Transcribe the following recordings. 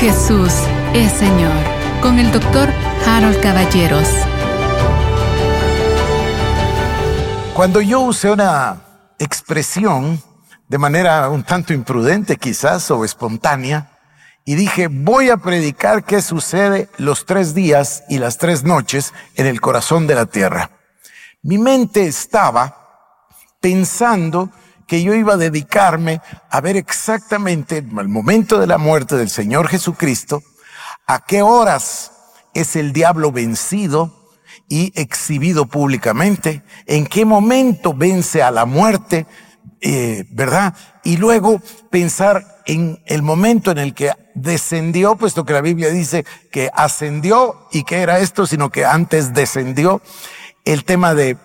Jesús es Señor con el doctor Harold Caballeros. Cuando yo usé una expresión de manera un tanto imprudente quizás o espontánea y dije, voy a predicar qué sucede los tres días y las tres noches en el corazón de la tierra. Mi mente estaba pensando que yo iba a dedicarme a ver exactamente el momento de la muerte del Señor Jesucristo, a qué horas es el diablo vencido y exhibido públicamente, en qué momento vence a la muerte, eh, ¿verdad? Y luego pensar en el momento en el que descendió, puesto que la Biblia dice que ascendió y que era esto, sino que antes descendió, el tema de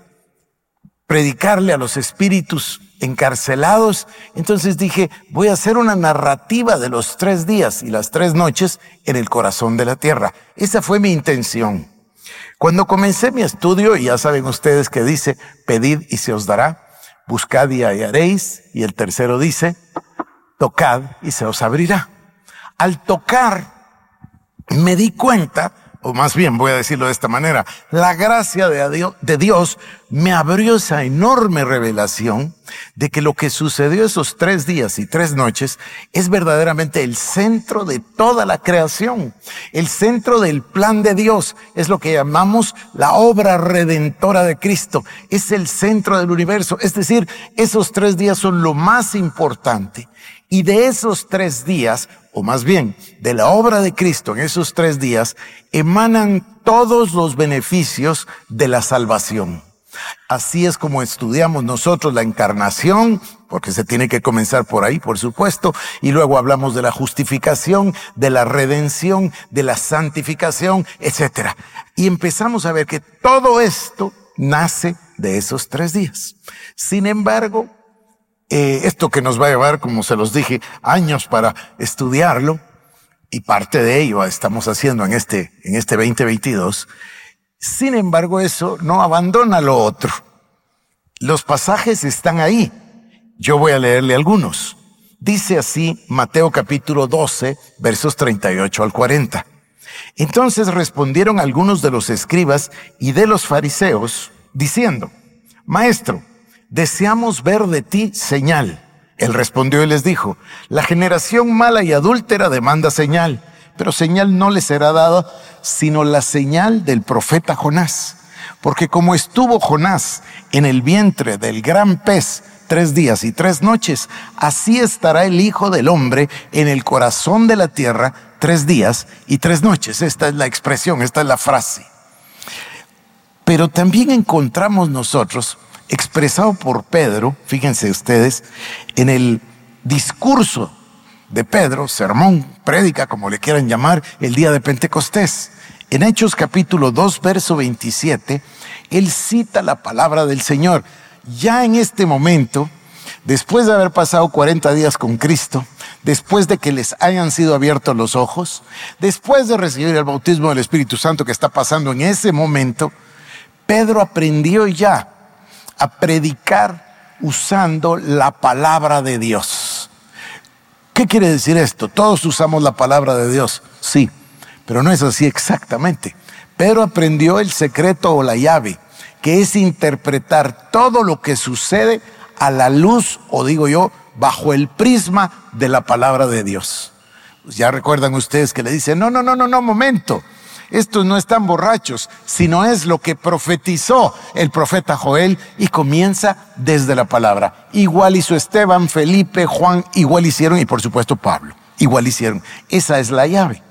predicarle a los espíritus encarcelados. Entonces dije, voy a hacer una narrativa de los tres días y las tres noches en el corazón de la tierra. Esa fue mi intención. Cuando comencé mi estudio, y ya saben ustedes que dice, pedid y se os dará, buscad y hallaréis, y el tercero dice, tocad y se os abrirá. Al tocar, me di cuenta o más bien voy a decirlo de esta manera, la gracia de Dios me abrió esa enorme revelación de que lo que sucedió esos tres días y tres noches es verdaderamente el centro de toda la creación, el centro del plan de Dios, es lo que llamamos la obra redentora de Cristo, es el centro del universo, es decir, esos tres días son lo más importante. Y de esos tres días, o más bien de la obra de Cristo en esos tres días, emanan todos los beneficios de la salvación. Así es como estudiamos nosotros la encarnación, porque se tiene que comenzar por ahí, por supuesto, y luego hablamos de la justificación, de la redención, de la santificación, etc. Y empezamos a ver que todo esto nace de esos tres días. Sin embargo, eh, esto que nos va a llevar, como se los dije, años para estudiarlo, y parte de ello estamos haciendo en este, en este 2022. Sin embargo, eso no abandona lo otro. Los pasajes están ahí. Yo voy a leerle algunos. Dice así Mateo capítulo 12, versos 38 al 40. Entonces respondieron algunos de los escribas y de los fariseos, diciendo, Maestro, deseamos ver de ti señal. Él respondió y les dijo, la generación mala y adúltera demanda señal, pero señal no le será dada sino la señal del profeta Jonás. Porque como estuvo Jonás en el vientre del gran pez tres días y tres noches, así estará el Hijo del Hombre en el corazón de la tierra tres días y tres noches. Esta es la expresión, esta es la frase. Pero también encontramos nosotros expresado por Pedro, fíjense ustedes, en el discurso de Pedro, sermón, prédica, como le quieran llamar, el día de Pentecostés. En Hechos capítulo 2, verso 27, él cita la palabra del Señor. Ya en este momento, después de haber pasado 40 días con Cristo, después de que les hayan sido abiertos los ojos, después de recibir el bautismo del Espíritu Santo que está pasando en ese momento, Pedro aprendió ya a predicar usando la palabra de Dios. ¿Qué quiere decir esto? Todos usamos la palabra de Dios, sí, pero no es así exactamente. Pero aprendió el secreto o la llave, que es interpretar todo lo que sucede a la luz, o digo yo, bajo el prisma de la palabra de Dios. Ya recuerdan ustedes que le dicen, no, no, no, no, no, momento estos no están borrachos, sino es lo que profetizó el profeta Joel y comienza desde la palabra. Igual hizo Esteban, Felipe, Juan, igual hicieron y por supuesto Pablo, igual hicieron. Esa es la llave.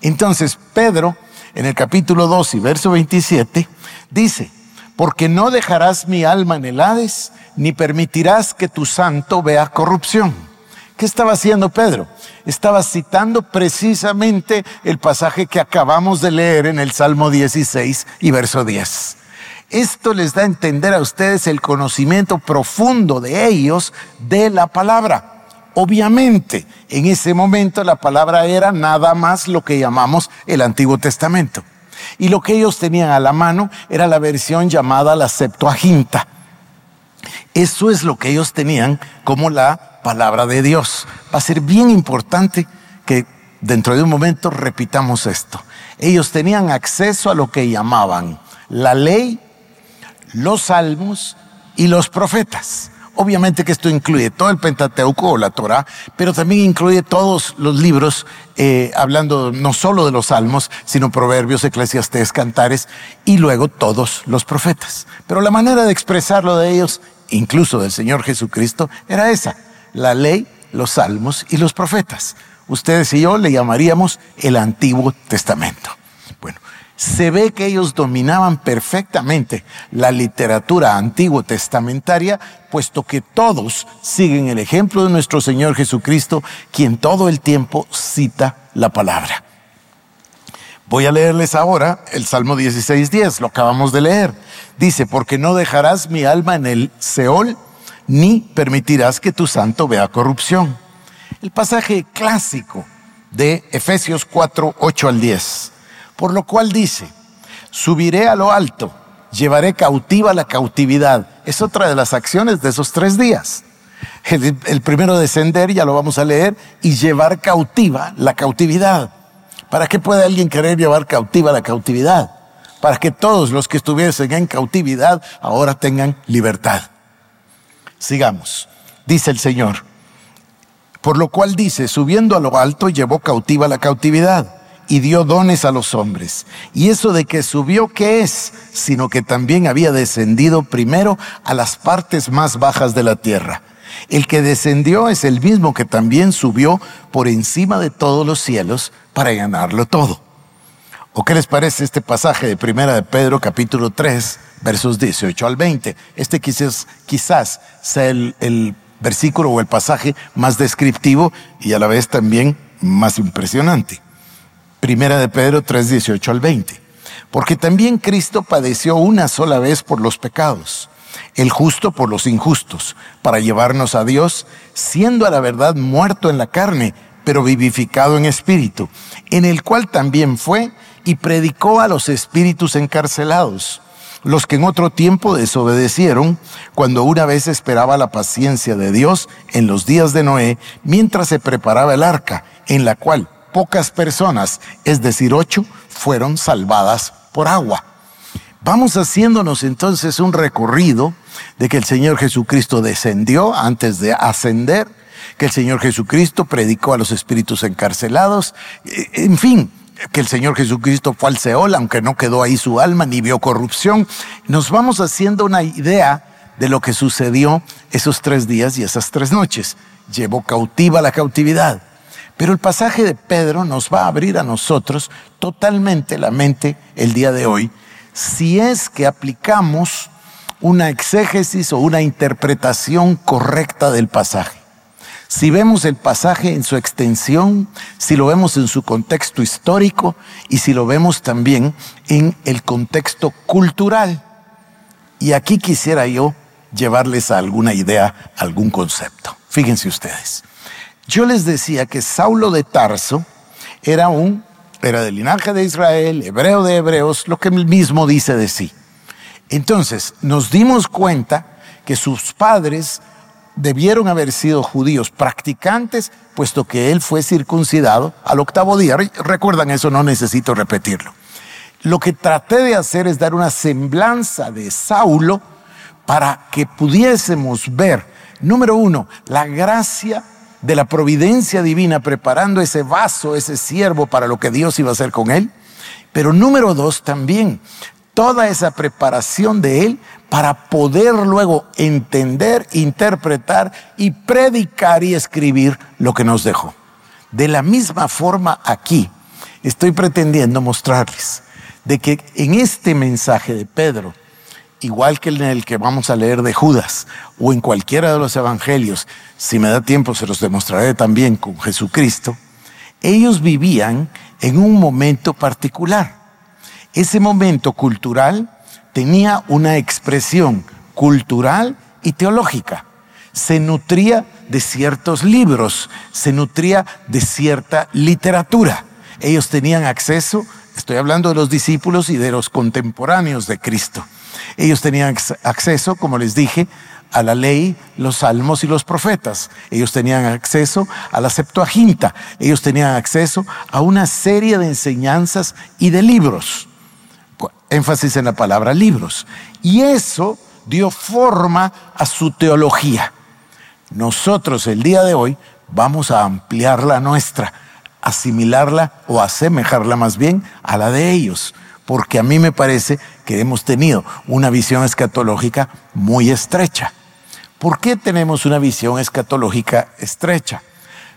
Entonces Pedro, en el capítulo 2 y verso 27, dice, porque no dejarás mi alma en el Hades, ni permitirás que tu santo vea corrupción. ¿Qué estaba haciendo Pedro? Estaba citando precisamente el pasaje que acabamos de leer en el Salmo 16 y verso 10. Esto les da a entender a ustedes el conocimiento profundo de ellos de la palabra. Obviamente, en ese momento la palabra era nada más lo que llamamos el Antiguo Testamento. Y lo que ellos tenían a la mano era la versión llamada la Septuaginta. Eso es lo que ellos tenían como la palabra de Dios. Va a ser bien importante que dentro de un momento repitamos esto. Ellos tenían acceso a lo que llamaban la ley, los salmos y los profetas. Obviamente que esto incluye todo el Pentateuco o la Torah, pero también incluye todos los libros, eh, hablando no solo de los salmos, sino proverbios, eclesiastés, cantares y luego todos los profetas. Pero la manera de expresarlo de ellos, incluso del Señor Jesucristo, era esa, la ley, los salmos y los profetas. Ustedes y yo le llamaríamos el Antiguo Testamento. Bueno, se ve que ellos dominaban perfectamente la literatura antiguo testamentaria, puesto que todos siguen el ejemplo de nuestro Señor Jesucristo, quien todo el tiempo cita la palabra. Voy a leerles ahora el Salmo 16.10, lo acabamos de leer. Dice, porque no dejarás mi alma en el Seol, ni permitirás que tu santo vea corrupción. El pasaje clásico de Efesios 4, 8 al 10. Por lo cual dice, subiré a lo alto, llevaré cautiva la cautividad. Es otra de las acciones de esos tres días. El, primero descender, ya lo vamos a leer, y llevar cautiva la cautividad. ¿Para qué puede alguien querer llevar cautiva la cautividad? Para que todos los que estuviesen en cautividad ahora tengan libertad. Sigamos. Dice el Señor. Por lo cual dice, subiendo a lo alto, llevó cautiva la cautividad y dio dones a los hombres. Y eso de que subió, ¿qué es? Sino que también había descendido primero a las partes más bajas de la tierra. El que descendió es el mismo que también subió por encima de todos los cielos para ganarlo todo. ¿O qué les parece este pasaje de Primera de Pedro capítulo 3, versos 18 al 20? Este quizás, sea el, el versículo o el pasaje más descriptivo y a la vez también más impresionante. Primera de Pedro 3, 18 al 20. Porque también Cristo padeció una sola vez por los pecados, el justo por los injustos, para llevarnos a Dios, siendo a la verdad muerto en la carne, pero vivificado en espíritu, en el cual también fue y predicó a los espíritus encarcelados, los que en otro tiempo desobedecieron, cuando una vez esperaba la paciencia de Dios en los días de Noé, mientras se preparaba el arca, en la cual pocas personas, es decir, ocho, fueron salvadas por agua. Vamos haciéndonos entonces un recorrido de que el Señor Jesucristo descendió antes de ascender, que el Señor Jesucristo predicó a los espíritus encarcelados, eh, en fin, que el Señor Jesucristo fue al Seol, aunque no quedó ahí su alma ni vio corrupción. Nos vamos haciendo una idea de lo que sucedió esos tres días y esas tres noches. Llevó cautiva la cautividad pero el pasaje de Pedro nos va a abrir a nosotros totalmente la mente el día de hoy si es que aplicamos una exégesis o una interpretación correcta del pasaje. Si vemos el pasaje en su extensión, si lo vemos en su contexto histórico y si lo vemos también en el contexto cultural. Y aquí quisiera yo llevarles a alguna idea, algún concepto. Fíjense ustedes. Yo les decía que Saulo de Tarso era un, era del linaje de Israel, hebreo de hebreos, lo que él mismo dice de sí. Entonces, nos dimos cuenta que sus padres debieron haber sido judíos practicantes, puesto que él fue circuncidado al octavo día. Recuerdan eso, no necesito repetirlo. Lo que traté de hacer es dar una semblanza de Saulo para que pudiésemos ver, número uno, la gracia de la providencia divina preparando ese vaso, ese siervo para lo que Dios iba a hacer con él. Pero número dos, también toda esa preparación de él para poder luego entender, interpretar y predicar y escribir lo que nos dejó. De la misma forma aquí estoy pretendiendo mostrarles de que en este mensaje de Pedro igual que en el que vamos a leer de Judas o en cualquiera de los evangelios, si me da tiempo se los demostraré también con Jesucristo, ellos vivían en un momento particular. Ese momento cultural tenía una expresión cultural y teológica. Se nutría de ciertos libros, se nutría de cierta literatura. Ellos tenían acceso, estoy hablando de los discípulos y de los contemporáneos de Cristo ellos tenían acceso, como les dije, a la ley, los salmos y los profetas. Ellos tenían acceso a la Septuaginta. Ellos tenían acceso a una serie de enseñanzas y de libros. Énfasis en la palabra libros. Y eso dio forma a su teología. Nosotros el día de hoy vamos a ampliar la nuestra, asimilarla o asemejarla más bien a la de ellos, porque a mí me parece que hemos tenido una visión escatológica muy estrecha. ¿Por qué tenemos una visión escatológica estrecha?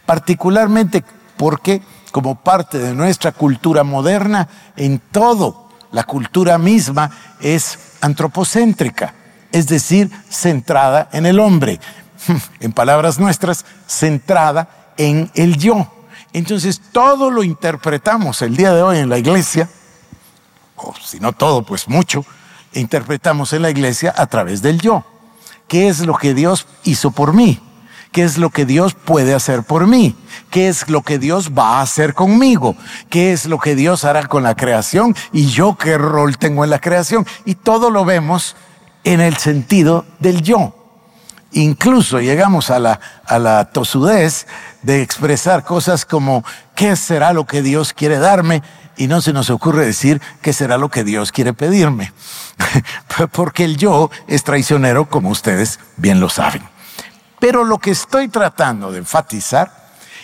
Particularmente porque como parte de nuestra cultura moderna, en todo, la cultura misma es antropocéntrica, es decir, centrada en el hombre. En palabras nuestras, centrada en el yo. Entonces todo lo interpretamos el día de hoy en la iglesia, o si no todo, pues mucho, interpretamos en la iglesia a través del yo. ¿Qué es lo que Dios hizo por mí? ¿Qué es lo que Dios puede hacer por mí? ¿Qué es lo que Dios va a hacer conmigo? ¿Qué es lo que Dios hará con la creación? ¿Y yo qué rol tengo en la creación? Y todo lo vemos en el sentido del yo. Incluso llegamos a la, a la tosudez de expresar cosas como, ¿qué será lo que Dios quiere darme? Y no se nos ocurre decir, ¿qué será lo que Dios quiere pedirme? Porque el yo es traicionero, como ustedes bien lo saben. Pero lo que estoy tratando de enfatizar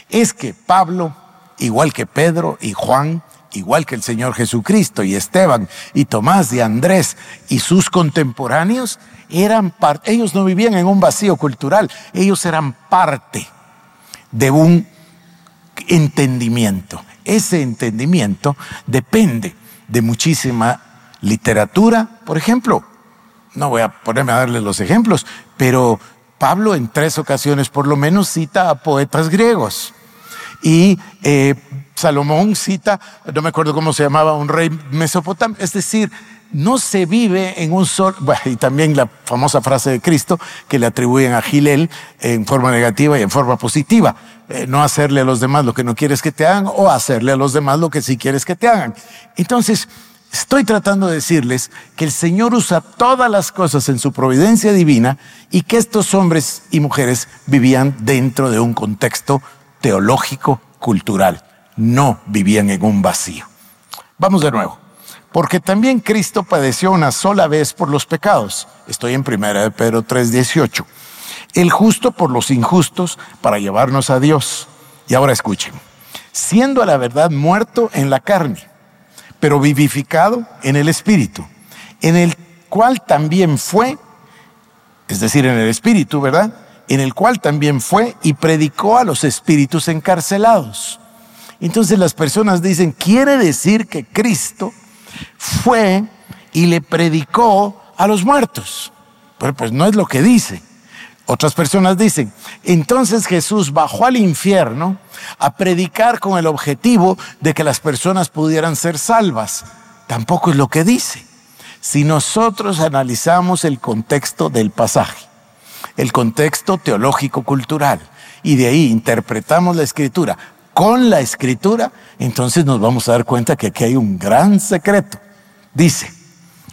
es que Pablo, igual que Pedro y Juan, igual que el Señor Jesucristo y Esteban y Tomás y Andrés y sus contemporáneos, eran parte, ellos no vivían en un vacío cultural, ellos eran parte de un entendimiento. Ese entendimiento depende de muchísima literatura, por ejemplo. No voy a ponerme a darle los ejemplos, pero Pablo en tres ocasiones por lo menos cita a poetas griegos. Y eh, Salomón cita, no me acuerdo cómo se llamaba, un rey mesopotamio. Es decir, no se vive en un solo, y también la famosa frase de Cristo que le atribuyen a Gilel en forma negativa y en forma positiva. Eh, no hacerle a los demás lo que no quieres que te hagan o hacerle a los demás lo que sí quieres que te hagan. Entonces, estoy tratando de decirles que el Señor usa todas las cosas en su providencia divina y que estos hombres y mujeres vivían dentro de un contexto teológico, cultural. No vivían en un vacío. Vamos de nuevo. Porque también Cristo padeció una sola vez por los pecados. Estoy en 1 de Pedro 3:18. El justo por los injustos para llevarnos a Dios. Y ahora escuchen. Siendo a la verdad muerto en la carne, pero vivificado en el espíritu, en el cual también fue, es decir, en el espíritu, ¿verdad? En el cual también fue y predicó a los espíritus encarcelados. Entonces las personas dicen, quiere decir que Cristo fue y le predicó a los muertos. Pero pues no es lo que dice. Otras personas dicen, entonces Jesús bajó al infierno a predicar con el objetivo de que las personas pudieran ser salvas. Tampoco es lo que dice. Si nosotros analizamos el contexto del pasaje, el contexto teológico-cultural, y de ahí interpretamos la escritura con la escritura, entonces nos vamos a dar cuenta que aquí hay un gran secreto. Dice,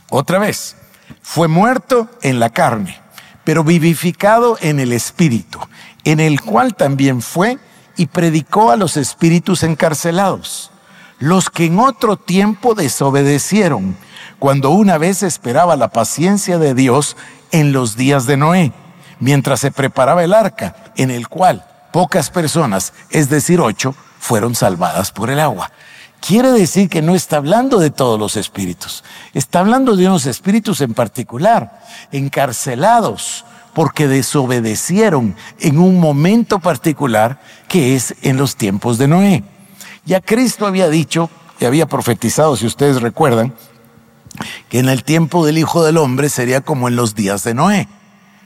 otra vez, fue muerto en la carne, pero vivificado en el espíritu, en el cual también fue y predicó a los espíritus encarcelados, los que en otro tiempo desobedecieron, cuando una vez esperaba la paciencia de Dios en los días de Noé, mientras se preparaba el arca, en el cual pocas personas, es decir, ocho, fueron salvadas por el agua. Quiere decir que no está hablando de todos los espíritus, está hablando de unos espíritus en particular, encarcelados, porque desobedecieron en un momento particular que es en los tiempos de Noé. Ya Cristo había dicho y había profetizado, si ustedes recuerdan, que en el tiempo del Hijo del Hombre sería como en los días de Noé.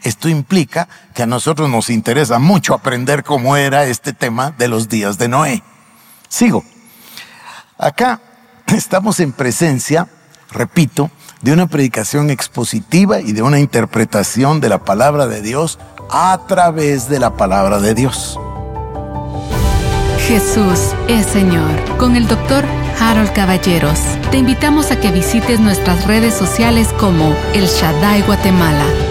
Esto implica que a nosotros nos interesa mucho aprender cómo era este tema de los días de Noé. Sigo. Acá estamos en presencia, repito, de una predicación expositiva y de una interpretación de la palabra de Dios a través de la palabra de Dios. Jesús es Señor. Con el doctor Harold Caballeros. Te invitamos a que visites nuestras redes sociales como El Shaddai Guatemala